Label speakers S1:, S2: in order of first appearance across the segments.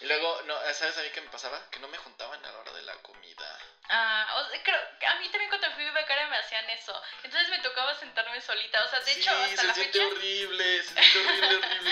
S1: Y luego, no, ¿sabes a mí qué me pasaba? Que no me juntaban a la hora de la comida.
S2: Ah, o sea, creo, a mí también cuando fui becaria me hacían eso. Entonces me tocaba sentarme solita. O sea, de
S1: sí,
S2: hecho, hasta
S1: se
S2: la
S1: siente
S2: fecha.
S1: horrible, se siente horrible, horrible.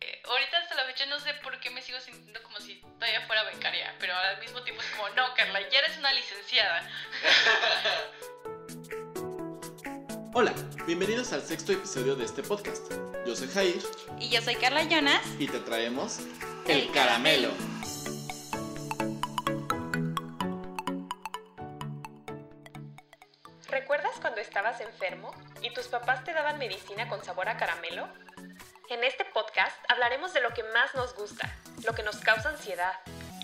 S2: eh, ahorita hasta la fecha no sé por qué me sigo sintiendo como si todavía fuera becaria. Pero al mismo tiempo es como, no, Carla, ya eres una licenciada.
S3: Hola, bienvenidos al sexto episodio de este podcast. Yo soy Jair
S2: Y yo soy Carla Jonas.
S3: y te traemos
S2: El caramelo.
S4: ¿Recuerdas cuando estabas enfermo y tus papás te daban medicina con sabor a caramelo? En este podcast hablaremos de lo que más nos gusta, lo que nos causa ansiedad,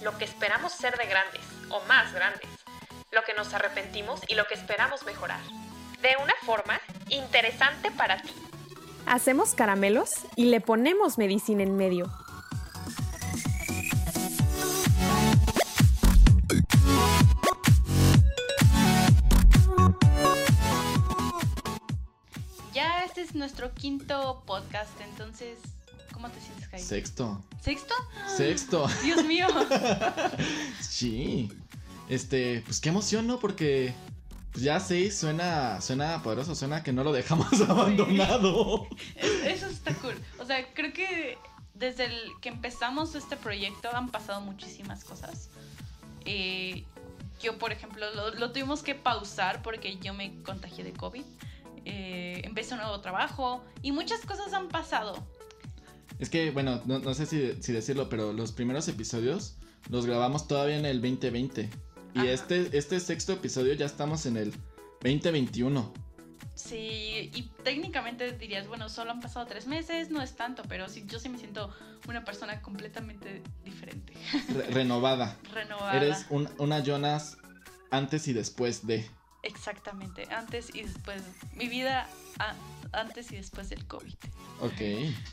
S4: lo que esperamos ser de grandes o más grandes, lo que nos arrepentimos y lo que esperamos mejorar. De una forma interesante para ti.
S5: Hacemos caramelos y le ponemos medicina en medio.
S2: Ya este es nuestro quinto podcast, entonces, ¿cómo te sientes, Jaime?
S3: Sexto.
S2: ¿Sexto?
S3: Sexto.
S2: Dios mío.
S3: Sí. Este, pues qué emoción, ¿no? Porque ya seis suena, suena poderoso, suena que no lo dejamos abandonado.
S2: Eso está cool. O sea, creo que desde el que empezamos este proyecto han pasado muchísimas cosas. Eh, yo, por ejemplo, lo, lo tuvimos que pausar porque yo me contagié de COVID. Eh, empecé un nuevo trabajo y muchas cosas han pasado.
S3: Es que, bueno, no, no sé si, si decirlo, pero los primeros episodios los grabamos todavía en el 2020. Y
S2: Ajá.
S3: este, este sexto episodio ya estamos en el 2021.
S2: Sí, y técnicamente dirías, bueno, solo han pasado tres meses, no es tanto, pero sí, yo sí me siento una persona completamente diferente,
S3: Re- renovada.
S2: renovada.
S3: Eres un- una Jonas antes y después de.
S2: Exactamente, antes y después, mi vida a- antes y después del COVID.
S3: Ok.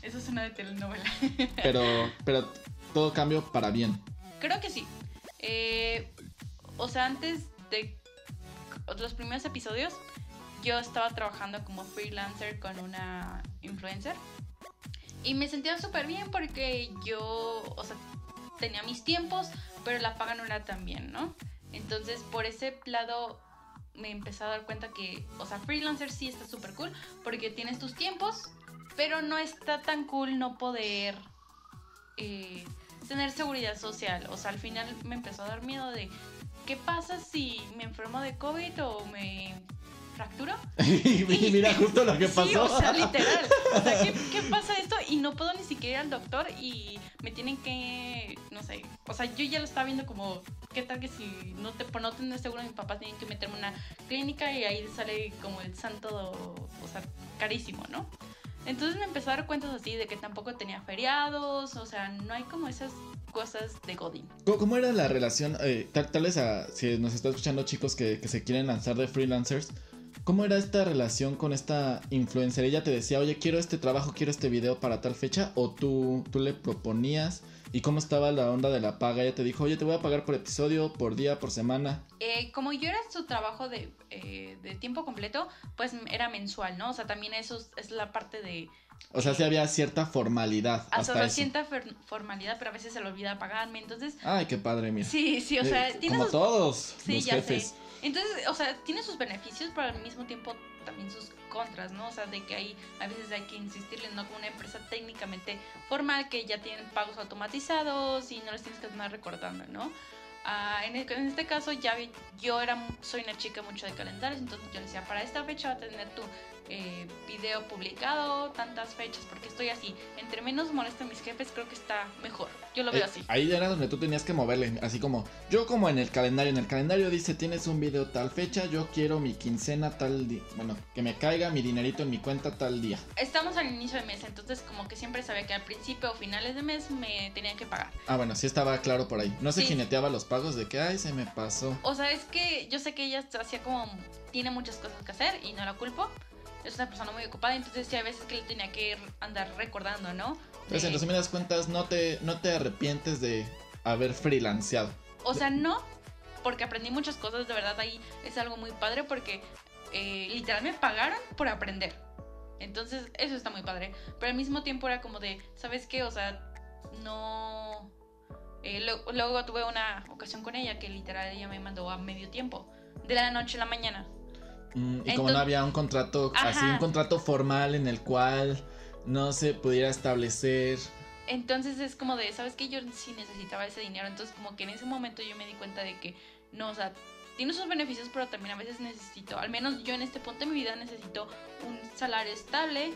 S2: Eso es una de telenovela.
S3: Pero, pero todo cambio para bien.
S2: Creo que sí. Eh, o sea, antes de los primeros episodios, yo estaba trabajando como freelancer con una influencer. Y me sentía súper bien porque yo, o sea, tenía mis tiempos, pero la paga no era tan bien, ¿no? Entonces, por ese lado, me empecé a dar cuenta que, o sea, freelancer sí está súper cool porque tienes tus tiempos, pero no está tan cool no poder eh, tener seguridad social. O sea, al final me empezó a dar miedo de qué pasa si me enfermo de COVID o me fracturo.
S3: y mira justo lo que
S2: Sí,
S3: pasó.
S2: o sea, literal. O sea, ¿qué, qué pasa esto? Y no puedo ni siquiera ir al doctor y me tienen que, no sé, o sea, yo ya lo estaba viendo como, ¿qué tal que si no te, no tener seguro mis papás tienen que meterme en una clínica y ahí sale como el santo, o sea, carísimo, ¿no? Entonces me empezó a dar cuentas así de que tampoco tenía feriados, o sea, no hay como esas cosas de Godin.
S3: ¿Cómo- ¿Cómo era la relación? eh, tal, tal vez a- si nos está escuchando chicos que, que se quieren lanzar de freelancers, ¿cómo era esta relación con esta influencer? ¿Ella te decía, oye, quiero este trabajo, quiero este video para tal fecha? ¿O tú, tú le proponías? ¿Y cómo estaba la onda de la paga? Ella te dijo, oye, te voy a pagar por episodio, por día, por semana.
S2: Eh, como yo era su trabajo de, eh, de tiempo completo, pues era mensual, ¿no? O sea, también eso es, es la parte de
S3: O sea, sí había cierta formalidad
S2: hasta
S3: hasta eso.
S2: cierta formalidad, pero a veces se le olvida pagarme. Entonces,
S3: Ay, qué padre, mira.
S2: sí, sí, o sea,
S3: Eh,
S2: tiene
S3: como
S2: sus,
S3: todos
S2: Sí,
S3: los
S2: ya
S3: jefes.
S2: sé. Entonces, o sea, tiene sus beneficios, pero al mismo tiempo también sus contras, ¿no? O sea, de que hay, a veces hay que insistirle, ¿no? Como una empresa técnicamente formal que ya tienen pagos automatizados y no les tienes que andar recordando, ¿no? Ah, en, el- en este caso ya vi- yo era soy una chica mucho de calendarios entonces yo decía para esta fecha va a tener tu eh, video publicado tantas fechas porque estoy así entre menos molesten mis jefes creo que está mejor yo lo veo
S3: Eh,
S2: así
S3: Ahí era donde tú tenías que moverle, así como yo como en el calendario, en el calendario dice tienes un video tal fecha, yo quiero mi quincena tal día, bueno, que me caiga mi dinerito en mi cuenta tal día.
S2: Estamos al inicio de mes, entonces como que siempre sabía que al principio o finales de mes me tenían que pagar.
S3: Ah, bueno, sí estaba claro por ahí. No se
S2: Sí.
S3: jineteaba los pagos de que, ay, se me pasó.
S2: O sea, es que yo sé que ella hacía como, tiene muchas cosas que hacer y no la culpo. Es una persona muy ocupada, entonces sí, a veces que le tenía que andar recordando, ¿no?
S3: Entonces,
S2: De-
S3: en resumidas cuentas, no te, no te arrepientes de haber freelanceado.
S2: O sea, no, porque aprendí muchas cosas, de verdad ahí es algo muy padre porque eh, literal me pagaron por aprender. Entonces, eso está muy padre. Pero al mismo tiempo era como de, ¿sabes qué? O sea, no, Eh, lo- luego tuve una ocasión con ella que literal ella me mandó a medio tiempo, de la noche a la mañana.
S3: Mm, y como no había un contrato, así un contrato formal en el cual no se pudiera establecer.
S2: Entonces es como de, ¿sabes qué? Yo sí necesitaba ese dinero. Entonces como que en ese momento yo me di cuenta de que, no, o sea, tiene sus beneficios, pero también a veces necesito, al menos yo en este punto de mi vida necesito un salario estable,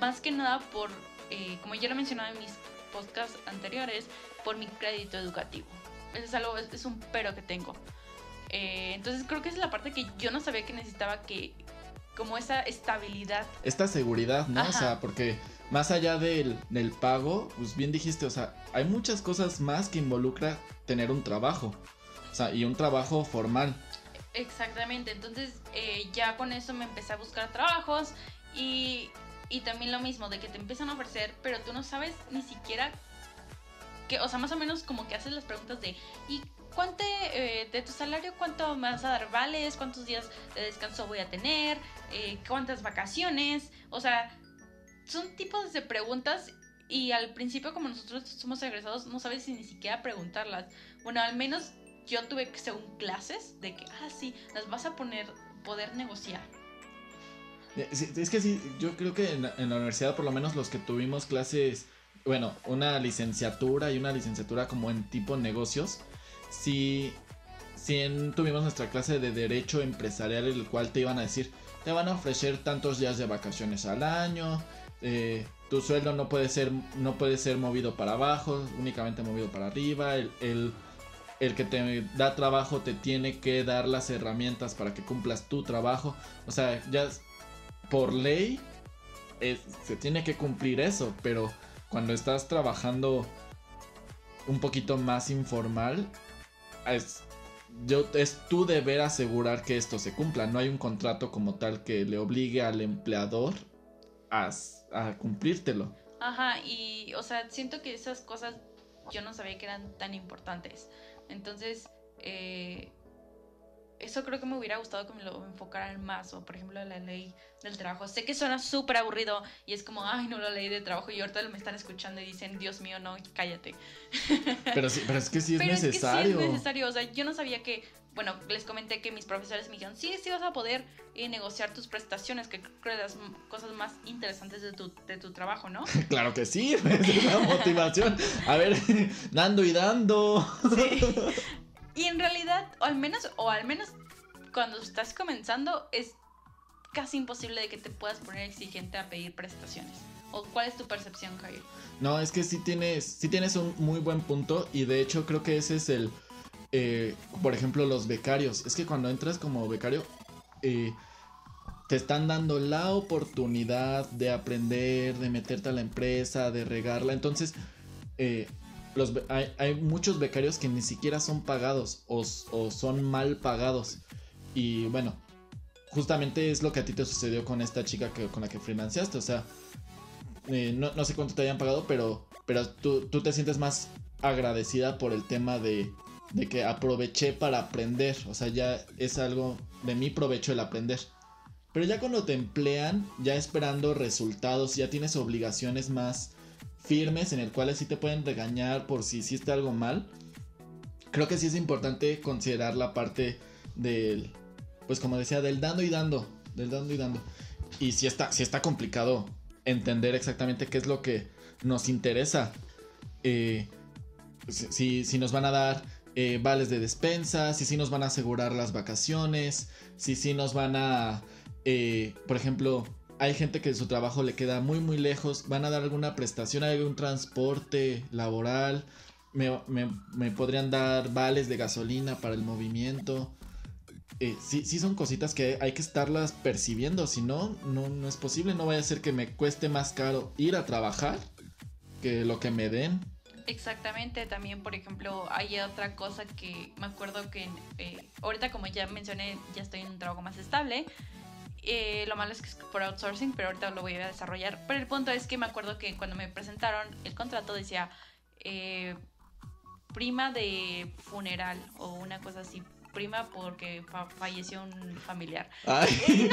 S2: más que nada por, eh, como ya lo he mencionado en mis podcasts anteriores, por mi crédito educativo. Eso es algo, es un pero que tengo. Eh, entonces creo que esa es la parte que yo no sabía que necesitaba que, como esa estabilidad.
S3: Esta seguridad, ¿no? O sea, porque más allá del, del pago, pues bien dijiste, o sea, hay muchas cosas más que involucra tener un trabajo. O sea, y un trabajo formal.
S2: Exactamente, entonces eh, ya con eso me empecé a buscar trabajos y, y también lo mismo, de que te empiezan a ofrecer, pero tú no sabes ni siquiera que, o sea, más o menos como que haces las preguntas de, ¿y cuánto eh, de tu salario, cuánto me vas a dar vales, cuántos días de descanso voy a tener, Eh, cuántas vacaciones? O sea, son tipos de preguntas y al principio como nosotros somos egresados no sabes si ni siquiera preguntarlas. Bueno, al menos yo tuve que según clases de que, ah, sí, las vas a poner, poder negociar.
S3: Eh, Es que sí, yo creo que en la universidad, por lo menos los que tuvimos clases, bueno, una licenciatura y una licenciatura como en tipo negocios, sí en- tuvimos nuestra clase de derecho empresarial, el cual te iban a decir, te van a ofrecer tantos días de vacaciones al año, eh, tu sueldo no puede ser, no puede ser movido para abajo, únicamente movido para arriba, el, el el que te da trabajo te tiene que dar las herramientas para que cumplas tu trabajo. O sea, ya por ley se tiene que cumplir eso, pero cuando estás trabajando un poquito más informal, es, yo, es tu deber asegurar que esto se cumpla. No hay un contrato como tal que le obligue al empleador a, a cumplírtelo.
S2: Ajá, y, o sea, siento que esas cosas yo no sabía que eran tan importantes. Entonces, eh, eso creo que me hubiera gustado que me lo enfocaran más. O, por ejemplo, la ley del trabajo. Sé que suena súper aburrido y es como, ay, no, la ley de trabajo. Y ahorita me están escuchando y dicen, Dios mío, no, cállate.
S3: Pero, sí, pero es que sí es
S2: Pero
S3: necesario.
S2: es que sí es necesario. O sea, yo no sabía que. Bueno, les comenté que mis profesores me dijeron: Sí, sí vas a poder eh, negociar tus prestaciones, que creo que las cosas más interesantes de tu, de tu trabajo, ¿no?
S3: Claro que sí, es la motivación. A ver, dando y dando.
S2: Sí. Y en realidad, o al menos, o al menos cuando estás comenzando, es casi imposible de que te puedas poner exigente a pedir prestaciones. ¿O cuál es tu percepción, Javier?
S3: No, es que sí tienes, sí tienes un muy buen punto y de hecho creo que ese es el, eh, por ejemplo, los becarios. Es que cuando entras como becario, eh, te están dando la oportunidad de aprender, de meterte a la empresa, de regarla. Entonces, eh, hay, muchos becarios que ni siquiera son pagados o, son mal pagados. Y bueno, justamente es lo que a ti te sucedió con esta chica que, con la que financiaste. O sea, eh, no, no sé cuánto te hayan pagado, pero, pero tú, tú te sientes más agradecida por el tema de, de que aproveché para aprender. O sea, ya es algo de mi provecho el aprender. Pero ya cuando te emplean, ya esperando resultados, ya tienes obligaciones más firmes en el cual sí te pueden regañar por si hiciste algo mal. Creo que sí es importante considerar la parte del, pues como decía, del dando y dando, del dando y dando. Y si está, si está complicado entender exactamente qué es lo que nos interesa. Eh, si, si- si nos van a dar eh, vales de despensa, si sí nos van a asegurar las vacaciones, si sí nos van a, eh, por ejemplo, hay gente que su trabajo le queda muy muy lejos, van a dar alguna prestación, algún transporte laboral, me, me- me podrían dar vales de gasolina para el movimiento. Eh, sí, sí son cositas que hay que estarlas percibiendo, si no, no, no es posible, no vaya a ser que me cueste más caro ir a trabajar que lo que me den.
S2: Exactamente, también por ejemplo hay otra cosa que me acuerdo que eh, ahorita como ya mencioné ya estoy en un trabajo más estable, Eh, lo malo es que es por outsourcing, pero ahorita lo voy a desarrollar. Pero el punto es que me acuerdo que cuando me presentaron el contrato decía eh, prima de funeral o una cosa así, prima porque fa- falleció un familiar.
S3: Ay,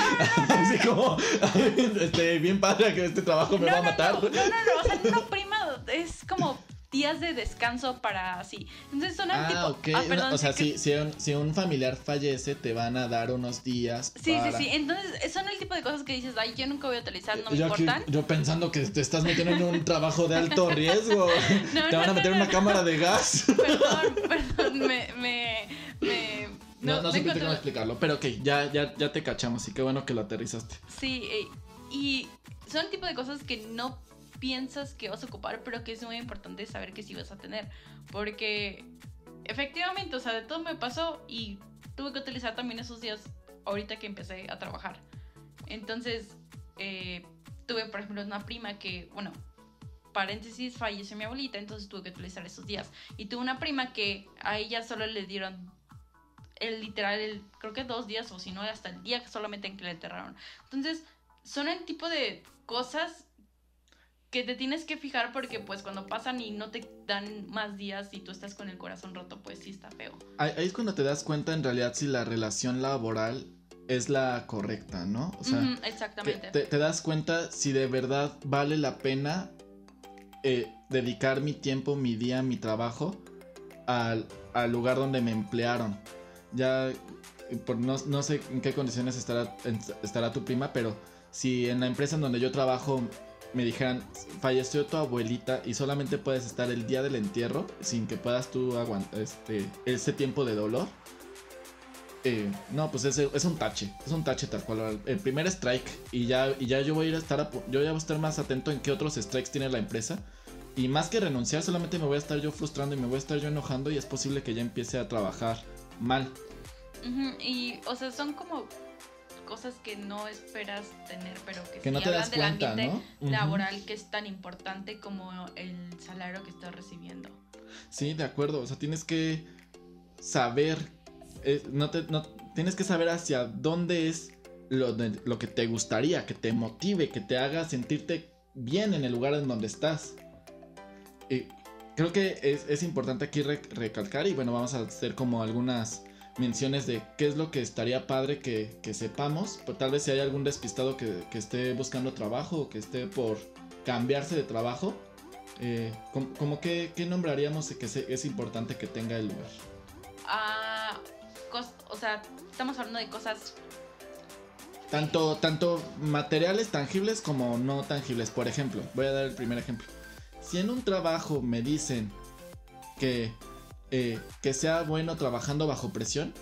S3: así como, este, bien padre que este trabajo me va a matar.
S2: No, no, no, o sea, no prima, es como días de descanso para así. Entonces son ah, tipo,
S3: ok. Ah, perdón, o sea, si, si, un, si, un, familiar fallece, te van a dar unos días.
S2: Sí, sí, sí. Entonces son el tipo de cosas que dices, ay, yo nunca voy a utilizar, no me yo importan.
S3: yo pensando que te estás metiendo en un trabajo de alto riesgo. te van a meter en una cámara de gas.
S2: Perdón, perdón, me, me, me
S3: no, no, sé cómo explicarlo, pero ok, ya, ya, ya te cachamos y qué bueno que lo aterrizaste.
S2: Sí, eh, y son el tipo de cosas que no piensas que vas a ocupar, pero que es muy importante saber que sí vas a tener. Porque efectivamente, o sea, de todo me pasó y tuve que utilizar también esos días ahorita que empecé a trabajar. Entonces, eh, tuve, por ejemplo, una prima que, bueno, paréntesis, falleció mi abuelita, entonces tuve que utilizar esos días. Y tuve una prima que a ella solo le dieron el literal, el, creo que dos días o si no, hasta el día solamente en que le enterraron. Entonces, son el tipo de cosas que te tienes que fijar porque pues cuando pasan y no te dan más días y tú estás con el corazón roto, pues sí está feo.
S3: Ahí es cuando te das cuenta en realidad si la relación laboral es la correcta, ¿no?
S2: O sea, exactamente.
S3: Te, das cuenta si de verdad vale la pena eh, dedicar mi tiempo, mi día, mi trabajo al, al lugar donde me emplearon. Ya, por, no, no, sé en qué condiciones estará, estará tu prima, pero si en la empresa en donde yo trabajo me dijeran, falleció tu abuelita y solamente puedes estar el día del entierro sin que puedas tú aguantar este, ese tiempo de dolor. Eh, no, pues es, es un tache, es un tache tal cual. El primer strike y ya, y ya yo voy a ir a estar, yo ya voy a estar más atento en qué otros strikes tiene la empresa. Y más que renunciar, solamente me voy a estar yo frustrando y me voy a estar yo enojando y es posible que ya empiece a trabajar mal.
S2: Y, o sea, son como cosas que no esperas tener, pero que,
S3: que no te das cuenta, ¿no?
S2: laboral que es tan importante como el salario que estás recibiendo.
S3: Sí, de acuerdo. O sea, tienes que saber, eh, no, te, no tienes que saber hacia dónde es lo, lo que te gustaría, que te motive, que te haga sentirte bien en el lugar en donde estás. Y creo que es, es importante aquí recalcar y bueno, vamos a hacer como algunas menciones de qué es lo que estaría padre que, sepamos. Pues, tal vez si hay algún despistado que, esté buscando trabajo o que esté por cambiarse de trabajo. Eh, ¿Cómo que qué nombraríamos que es importante que tenga el lugar?
S2: Ah, o sea, estamos hablando de cosas...
S3: Tanto, tanto materiales tangibles como no tangibles. Por ejemplo, voy a dar el primer ejemplo. Si en un trabajo me dicen que eh, que sea bueno trabajando bajo presión,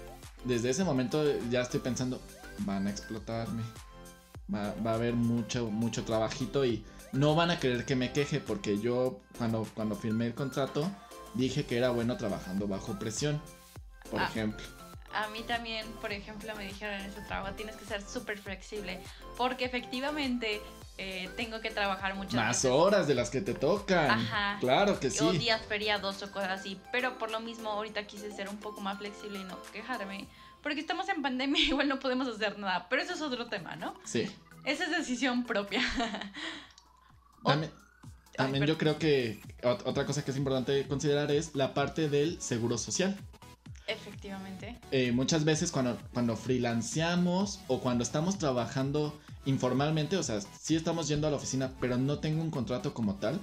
S3: desde ese momento ya estoy pensando, van a explotarme. Va, a haber mucho, mucho trabajito y no van a querer que me queje porque yo cuando, cuando firmé el contrato dije que era bueno trabajando bajo presión, por ah, ejemplo.
S2: A mí también, por ejemplo, me dijeron en ese trabajo, tienes que ser súper flexible porque efectivamente eh, tengo que trabajar muchas
S3: Más horas de las que te tocan. Ajá. Claro que sí.
S2: O días feriados o cosas así. Pero por lo mismo, ahorita quise ser un poco más flexible y no quejarme. Porque estamos en pandemia, igual no podemos hacer nada. Pero eso es otro tema, ¿no?
S3: Sí.
S2: Esa es decisión propia.
S3: También, yo creo que otra cosa que es importante considerar es la parte del seguro social.
S2: Efectivamente.
S3: Eh, muchas veces cuando, cuando freelanceamos o cuando estamos trabajando informalmente, o sea, sí estamos yendo a la oficina, pero no tengo un contrato como tal.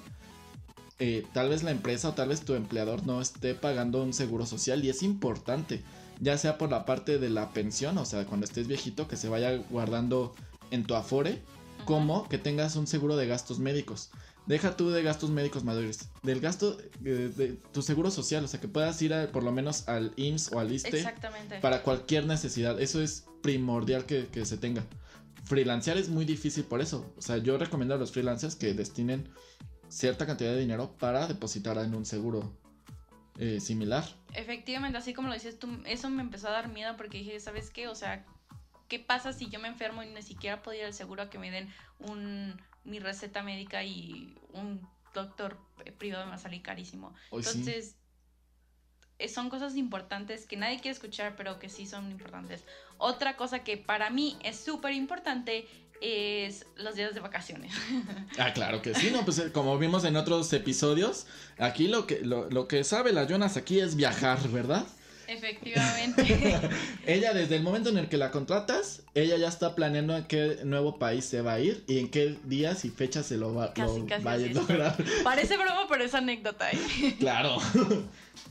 S3: Eh, tal vez la empresa o tal vez tu empleador no esté pagando un seguro social y es importante, ya sea por la parte de la pensión, o sea, cuando estés viejito, que se vaya guardando en tu afore, como que tengas un seguro de gastos médicos. Deja tú de gastos médicos mayores, del gasto eh, de, tu seguro social, o sea, que puedas ir por lo menos al IMSS o al ISTE para cualquier necesidad. Eso es primordial que, que se tenga freelancear es muy difícil por eso. O sea, yo recomiendo a los freelancers que destinen cierta cantidad de dinero para depositar en un seguro eh, similar.
S2: Efectivamente, así como lo dices tú, eso me empezó a dar miedo porque dije, ¿sabes qué? O sea, ¿qué pasa si yo me enfermo y ni siquiera puedo ir al seguro a que me den un, mi receta médica y un doctor privado me va a salir carísimo? Entonces, eh, son cosas importantes que nadie quiere escuchar, pero que sí son importantes. Otra cosa que para mí es súper importante es los días de vacaciones.
S3: Ah, claro que sí, no, pues eh, como vimos en otros episodios, aquí lo que, lo, que sabe la Jonas aquí es viajar, ¿verdad?
S2: Efectivamente.
S3: ella desde el momento en el que la contratas, ella ya está planeando a qué nuevo país se va a ir y en qué días y fechas se lo va,
S2: Casi,
S3: lo
S2: casi
S3: va a lograr.
S2: Parece broma, pero es anécdota, ¿eh?
S3: claro.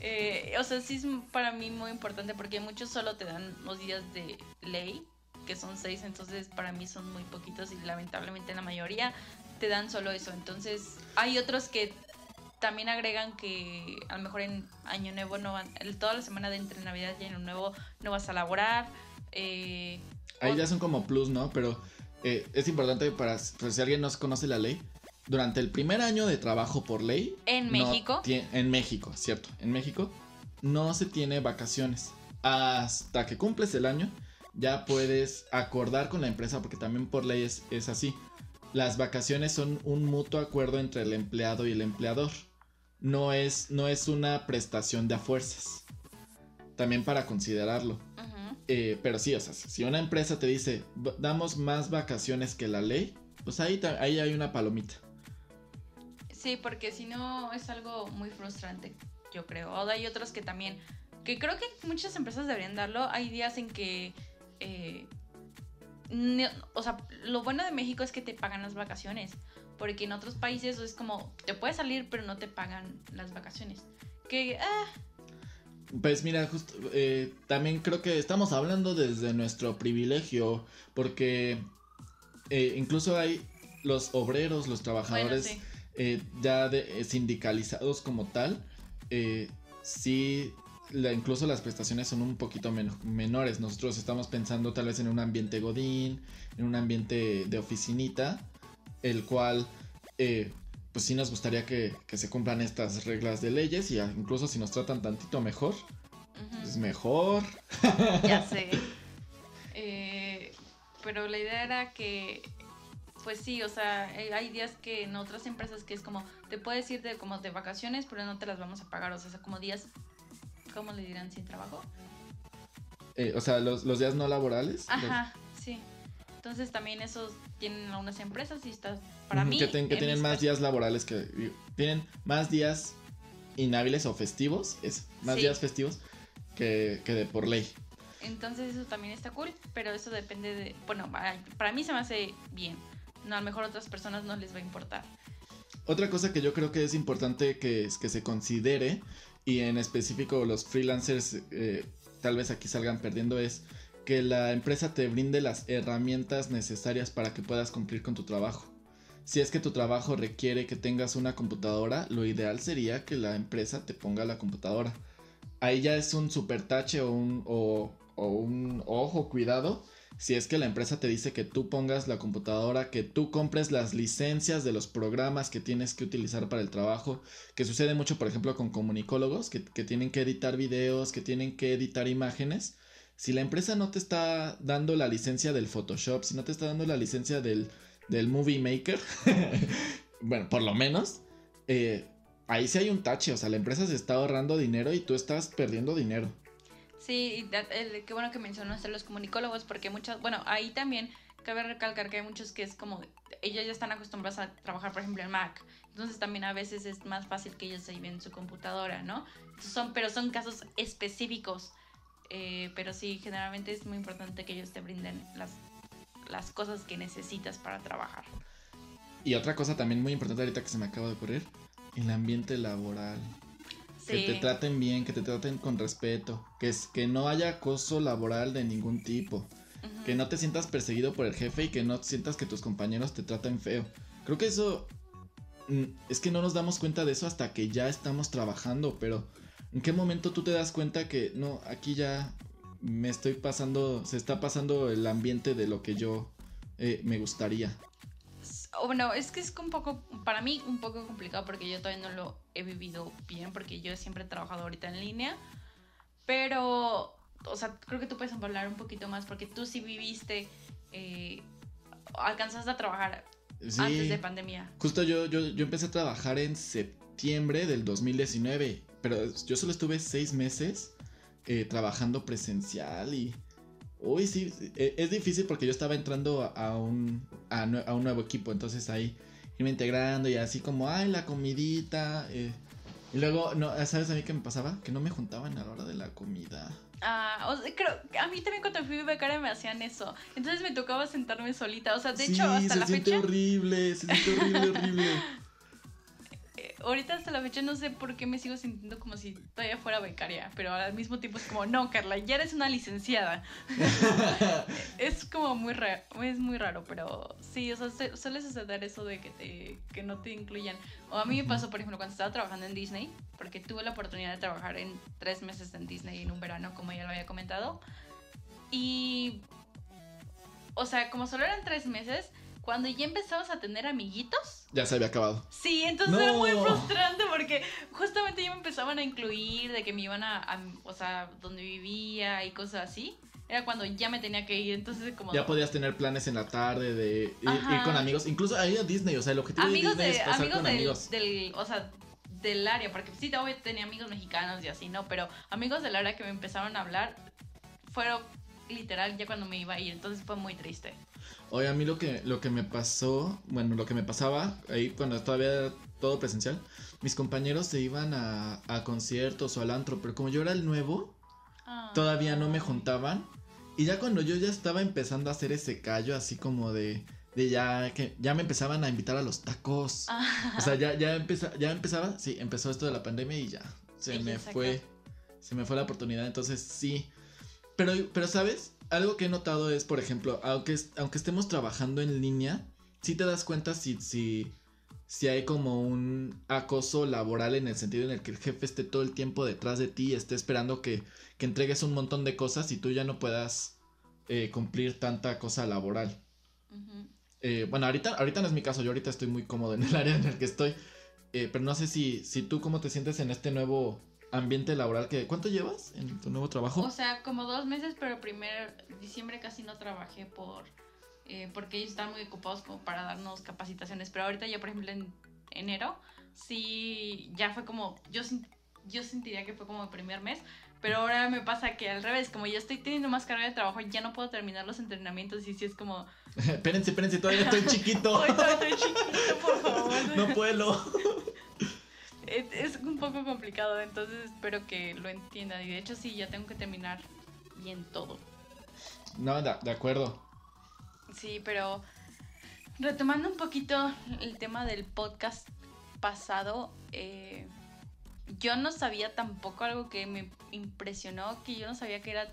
S2: Eh, o sea, sí es para mí muy importante porque muchos solo te dan los días de ley, que son seis, entonces para mí son muy poquitos y lamentablemente la mayoría te dan solo eso. Entonces hay otros que también agregan que a lo mejor en Año Nuevo no van, toda la semana de entre Navidad y Año Nuevo no vas a laborar. eh,
S3: Ahí
S2: o-
S3: ya son como plus, ¿no? Pero eh, es importante para, por si alguien no conoce la ley. Durante el primer año de trabajo por ley.
S2: En México.
S3: en México, cierto. En México no se tiene vacaciones. Hasta que cumples el año, ya puedes acordar con la empresa, porque también por ley es, es así. Las vacaciones son un mutuo acuerdo entre el empleado y el empleador. No es, no es una prestación de a fuerzas. También para considerarlo. Eh, pero sí, o sea, si una empresa te dice, "V- damos más vacaciones que la ley, pues ahí, ahí hay una palomita.
S2: Sí, porque si no es algo muy frustrante, yo creo. O hay otros que también, que creo que muchas empresas deberían darlo. Hay días en que, eh, no- o sea, lo bueno de México es que te pagan las vacaciones, porque en otros países es como, te puedes salir, pero no te pagan las vacaciones. Que, ah,
S3: Pues mira, justo, eh, también creo que estamos hablando desde nuestro privilegio, porque eh, incluso hay los obreros, los
S2: bueno,
S3: trabajadores
S2: sí.
S3: eh, ya de- sindicalizados como tal, sí, la- incluso las prestaciones son un poquito men- menores. Nosotros estamos pensando tal vez en un ambiente godín, en un ambiente de oficinita, el cual, eh, pues sí nos gustaría que, que se cumplan estas reglas de leyes y incluso si nos tratan tantito mejor, es mejor.
S2: Ya sé. Eh, pero la idea era que, pues sí, o sea, eh, hay días que en otras empresas que es como, te puedes ir de, como de vacaciones, pero no te las vamos a pagar, o sea, como días, ¿cómo le dirán? Sin trabajo.
S3: Eh, o sea, los, los días no laborales.
S2: Ajá, sí. Entonces también esos tienen algunas empresas y está, para mí...
S3: Que, ten- que
S2: en
S3: tienen más
S2: casos-
S3: días laborales que. Tienen más días inhábiles o festivos. Es, más
S2: Sí.
S3: días festivos que, que de por ley.
S2: Entonces eso también está cool, pero eso depende de... Bueno, para mí se me hace bien. No, a lo mejor a otras personas no les va a importar.
S3: Otra cosa que yo creo que es importante que, es que se considere, y en específico los freelancers eh, tal vez aquí salgan perdiendo, es que la empresa te brinde las herramientas necesarias para que puedas cumplir con tu trabajo. Si es que tu trabajo requiere que tengas una computadora, lo ideal sería que la empresa te ponga la computadora. Ahí ya es un super tache o un, o, o un ojo, cuidado. Si es que la empresa te dice que tú pongas la computadora, que tú compres las licencias de los programas que tienes que utilizar para el trabajo, que sucede mucho, por ejemplo, con comunicólogos, que, que tienen que editar videos, que tienen que editar imágenes. Si la empresa no te está dando la licencia del Photoshop, si no te está dando la licencia del, del Movie Maker, bueno, por lo menos, eh, ahí sí hay un tache, o sea, la empresa se está ahorrando dinero y tú estás perdiendo dinero.
S2: Sí, y qué bueno que mencionaste los comunicólogos, porque muchas, bueno, ahí también cabe recalcar que hay muchos que es como, ellos ya están acostumbrados a trabajar, por ejemplo, en Mac, entonces también a veces es más fácil que ellos se lleven su computadora, ¿no? Son, pero son casos específicos, eh, pero sí, generalmente es muy importante que ellos te brinden las, las cosas que necesitas para trabajar.
S3: Y otra cosa también muy importante ahorita que se me acaba de ocurrir, el ambiente laboral. Que te traten bien, que te traten con respeto, que, es, que no haya acoso laboral de ningún tipo, que no te sientas perseguido por el jefe y que no sientas que tus compañeros te tratan feo. Creo que eso mm, es que no nos damos cuenta de eso hasta que ya estamos trabajando, pero ¿en qué momento tú te das cuenta que no, aquí ya me estoy pasando, se está pasando el ambiente de lo que yo eh, me gustaría?
S2: Bueno, es que es un poco, para mí, un poco complicado porque yo todavía no lo he vivido bien porque yo siempre he trabajado ahorita en línea. Pero, o sea, creo que tú puedes hablar un poquito más porque tú sí viviste, eh, alcanzaste a trabajar
S3: Sí.
S2: antes de pandemia.
S3: Justo yo, yo, yo empecé a trabajar en septiembre del 2019, pero yo solo estuve seis meses eh, trabajando presencial y... Uy, sí, e- es difícil porque yo estaba entrando a, un, a, a un nuevo equipo, entonces ahí irme integrando y así como, ay, la comidita, eh, Y luego, no, ¿sabes a mí qué me pasaba? Que no me juntaban a la hora de la comida.
S2: Ah, o sea, creo, a mí también cuando fui becaria me hacían eso. Entonces me tocaba sentarme solita. O sea, de
S3: sí,
S2: hecho, hasta
S3: se
S2: la
S3: siente
S2: fecha.
S3: horrible, se siente horrible, horrible.
S2: ahorita hasta la fecha no sé por qué me sigo sintiendo como si todavía fuera becaria. Pero al mismo tiempo es como, no, Carla, ya eres una licenciada. es como muy raro, es muy raro, pero sí, o sea, se- suele suceder eso de que, te, que no te incluyan. O a mí me pasó, por ejemplo, cuando estaba trabajando en Disney, porque tuve la oportunidad de trabajar en tres meses en Disney en un verano, como ya lo había comentado. Y, o sea, como solo eran tres meses, cuando ya empezabas a tener amiguitos,
S3: Ya se había acabado.
S2: Sí, entonces era muy
S3: No.
S2: frustrante porque justamente ya me empezaban a incluir de que me iban a, a- o sea, donde vivía y cosas así. Era cuando ya me tenía que ir, entonces como...
S3: Ya podías tener planes en la tarde de ir, ir con amigos. Incluso ahí a Disney, o sea, el objetivo
S2: amigos
S3: de Disney
S2: de,
S3: es pasar
S2: amigos
S3: con
S2: del,
S3: amigos.
S2: del, o sea, del área, porque sí, obvio tenía amigos mexicanos y así, ¿no? Pero amigos del área que me empezaron a hablar fueron literal ya cuando me iba a ir, entonces fue muy triste.
S3: Oye, a mí lo que, lo que me pasó, bueno, lo que me pasaba ahí cuando todavía era todo presencial, mis compañeros se iban a, a conciertos o al antro, pero como yo era el nuevo,
S2: Ah.
S3: todavía no me juntaban. Y ya cuando yo ya estaba empezando a hacer ese callo, así como de, de ya que ya me empezaban a invitar a los tacos.
S2: Ah.
S3: O sea, ya, ya, empeza- ya empezaba, sí, empezó esto de la pandemia y ya, se me fue, se me fue la oportunidad, entonces sí. Pero, pero ¿sabes? Algo que he notado es, por ejemplo, aunque, aunque estemos trabajando en línea, sí te das cuenta si, si, si hay como un acoso laboral en el sentido en el que el jefe esté todo el tiempo detrás de ti y esté esperando que, que entregues un montón de cosas y tú ya no puedas eh, cumplir tanta cosa laboral. Eh, bueno, ahorita, ahorita no es mi caso, yo ahorita estoy muy cómodo en el área en el que estoy. eh, pero no sé si, si tú cómo te sientes en este nuevo ambiente laboral que... ¿Cuánto llevas en tu nuevo trabajo?
S2: O sea, como dos meses, pero primer diciembre casi no trabajé por eh, porque ellos estaban muy ocupados como para darnos capacitaciones. Pero ahorita ya, por ejemplo, en enero, sí, ya fue como, yo, yo sentiría que fue como el primer mes. Pero ahora me pasa que al revés, como ya estoy teniendo más carga de trabajo, ya no puedo terminar los entrenamientos y sí es como,
S3: espérense, espérense, todavía estoy chiquito.
S2: ¡ay, todavía estoy chiquito, por favor!
S3: no puedo.
S2: es, un poco complicado, entonces espero que lo entiendan. Y de hecho sí, ya tengo que terminar bien todo.
S3: No, de, de acuerdo.
S2: Sí, pero retomando un poquito el tema del podcast pasado, eh, yo no sabía tampoco algo que me impresionó, que yo no sabía que era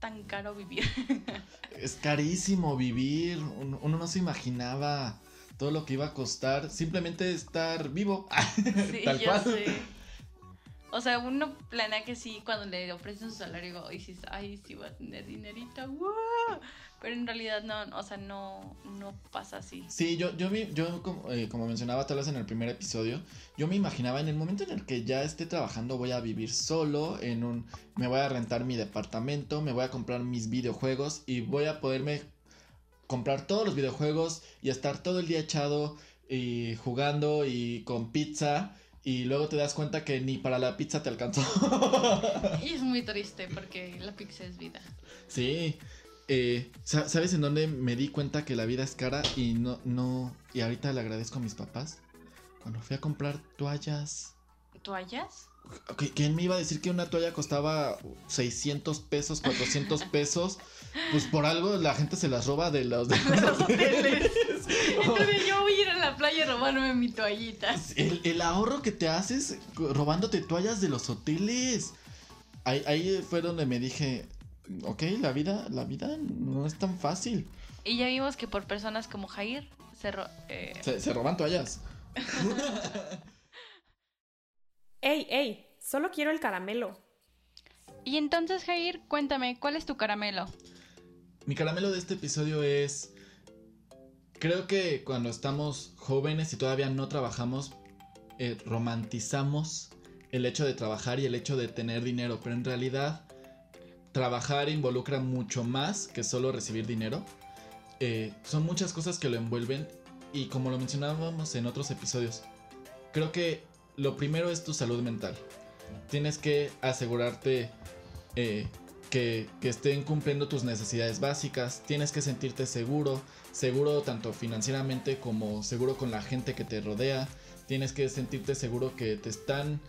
S2: tan caro vivir.
S3: Es carísimo vivir. Uno no se imaginaba todo lo que iba a costar simplemente estar vivo.
S2: sí,
S3: Tal
S2: yo
S3: cual.
S2: sé. O sea, uno planea que sí, cuando le ofrecen su salario, dices, ay, sí voy a tener dinerito, ¡wow! Pero en realidad no, o sea, no, no pasa así.
S3: Sí, yo, yo, vi- yo como, eh, como mencionaba tal vez en el primer episodio, yo me imaginaba en el momento en el que ya esté trabajando voy a vivir solo, en un, me voy a rentar mi departamento, me voy a comprar mis videojuegos y voy a poderme comprar todos los videojuegos y estar todo el día echado y jugando y con pizza y luego te das cuenta que ni para la pizza te alcanzó.
S2: Y es muy triste porque la pizza es vida.
S3: Sí. Eh, sa- ¿Sabes en dónde me di cuenta que la vida es cara y no, no, y ahorita le agradezco a mis papás? Cuando fui a comprar toallas.
S2: ¿Toallas?
S3: ¿Qui- ¿Quién me iba a decir que una toalla costaba 600 pesos, 400 pesos? Pues por algo la gente se las roba de los, de
S2: De los hoteles. Entonces yo voy a ir a la playa a robarme mi toallita.
S3: El, el ahorro que te haces robándote toallas de los hoteles. Ahí, ahí fue donde me dije, ok, la vida, la vida no es tan fácil.
S2: Y ya vimos que por personas como Jair se ro- eh,
S3: Se, se roban toallas.
S5: ¡Ey, ey! Solo quiero el caramelo.
S2: Y entonces, Jair, cuéntame, ¿cuál es tu caramelo?
S3: Mi caramelo de este episodio es. Creo que cuando estamos jóvenes y todavía no trabajamos, eh, romantizamos el hecho de trabajar y el hecho de tener dinero, pero en realidad trabajar involucra mucho más que solo recibir dinero. Eh, son muchas cosas que lo envuelven y como lo mencionábamos en otros episodios, creo que lo primero es tu salud mental. Tienes que asegurarte eh, que, estén cumpliendo tus necesidades básicas, tienes que sentirte seguro, seguro tanto financieramente como seguro con la gente que te rodea, tienes que sentirte seguro que te están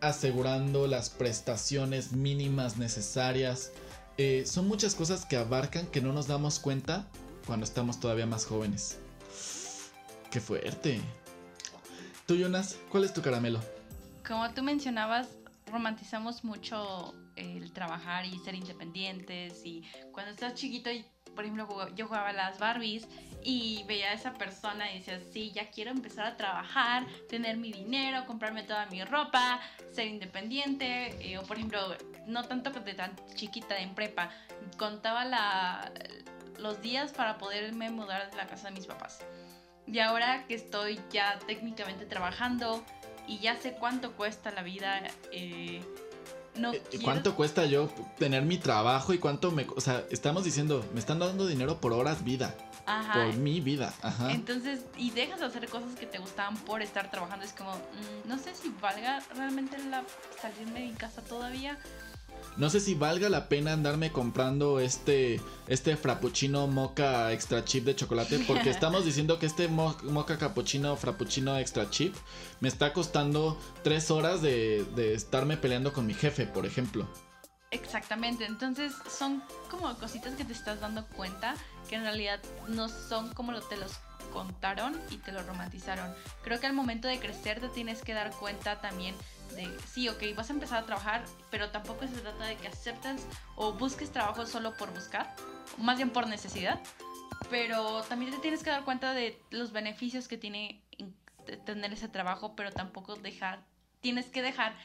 S3: asegurando las prestaciones mínimas necesarias. Eh, son muchas cosas que abarcan que no nos damos cuenta cuando estamos todavía más jóvenes. Qué fuerte. Tú, Jonas, ¿cuál es tu caramelo?
S2: Como tú mencionabas, romantizamos mucho el trabajar y ser independientes y cuando estás chiquito por ejemplo yo jugaba las Barbies y veía a esa persona y decía, sí, ya quiero empezar a trabajar, tener mi dinero, comprarme toda mi ropa, ser independiente, eh, o por ejemplo, no tanto de tan chiquita en prepa, contaba los días para poderme mudar de la casa de mis papás. Y ahora que estoy ya técnicamente trabajando y ya sé cuánto cuesta la vida, eh, no
S3: ¿Y
S2: quiero-
S3: cuánto cuesta yo tener mi trabajo y cuánto me... O sea, estamos diciendo, me están dando dinero por horas vida,
S2: Ajá.
S3: por mi vida. Ajá.
S2: Entonces, y dejas de hacer cosas que te gustaban por estar trabajando. Es como, mm, no sé si valga realmente la, salirme de mi casa todavía.
S3: No sé si valga la pena andarme comprando este, este frappuccino mocha extra chip de chocolate, porque estamos diciendo que este mo- mocha cappuccino frappuccino extra chip me está costando tres horas de, de estarme peleando con mi jefe, por ejemplo.
S2: Exactamente. Entonces, son como cositas que te estás dando cuenta que en realidad no son como lo te los contaron y te lo romantizaron. Creo que al momento de crecer te tienes que dar cuenta también de, sí, ok, vas a empezar a trabajar, pero tampoco se trata de que aceptes o busques trabajo solo por buscar, más bien por necesidad, pero también te tienes que dar cuenta de los beneficios que tiene tener ese trabajo, pero tampoco dejar, tienes que dejar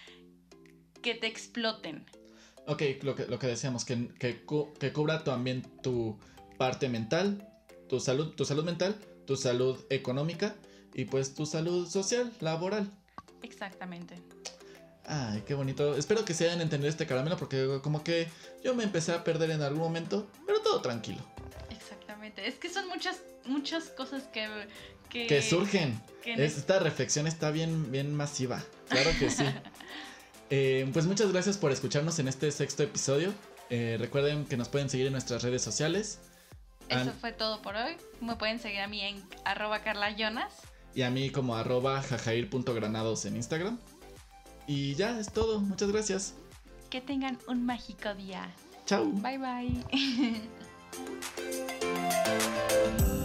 S2: que te exploten.
S3: Ok, lo que, lo que decíamos, que, que, que cubra también tu parte mental, tu salud, tu salud mental, tu salud económica y pues tu salud social, laboral.
S2: Exactamente.
S3: Ay, qué bonito. Espero que se hayan entendido este caramelo porque como que yo me empecé a perder en algún momento, pero todo tranquilo.
S2: Exactamente. Es que son muchas, muchas cosas que... Que,
S3: Que surgen.
S2: que
S3: esta reflexión está bien, bien masiva. Claro que sí. Eh, pues muchas gracias por escucharnos en este sexto episodio. Eh, recuerden que nos pueden seguir en nuestras redes sociales.
S2: Eso
S3: An-
S2: fue todo por hoy. Me pueden seguir a mí en arroba carlayonas.
S3: y a mí como arroba jajair.granados en Instagram. Y ya es todo. Muchas gracias.
S2: Que tengan un mágico día.
S3: Chao.
S2: Bye bye.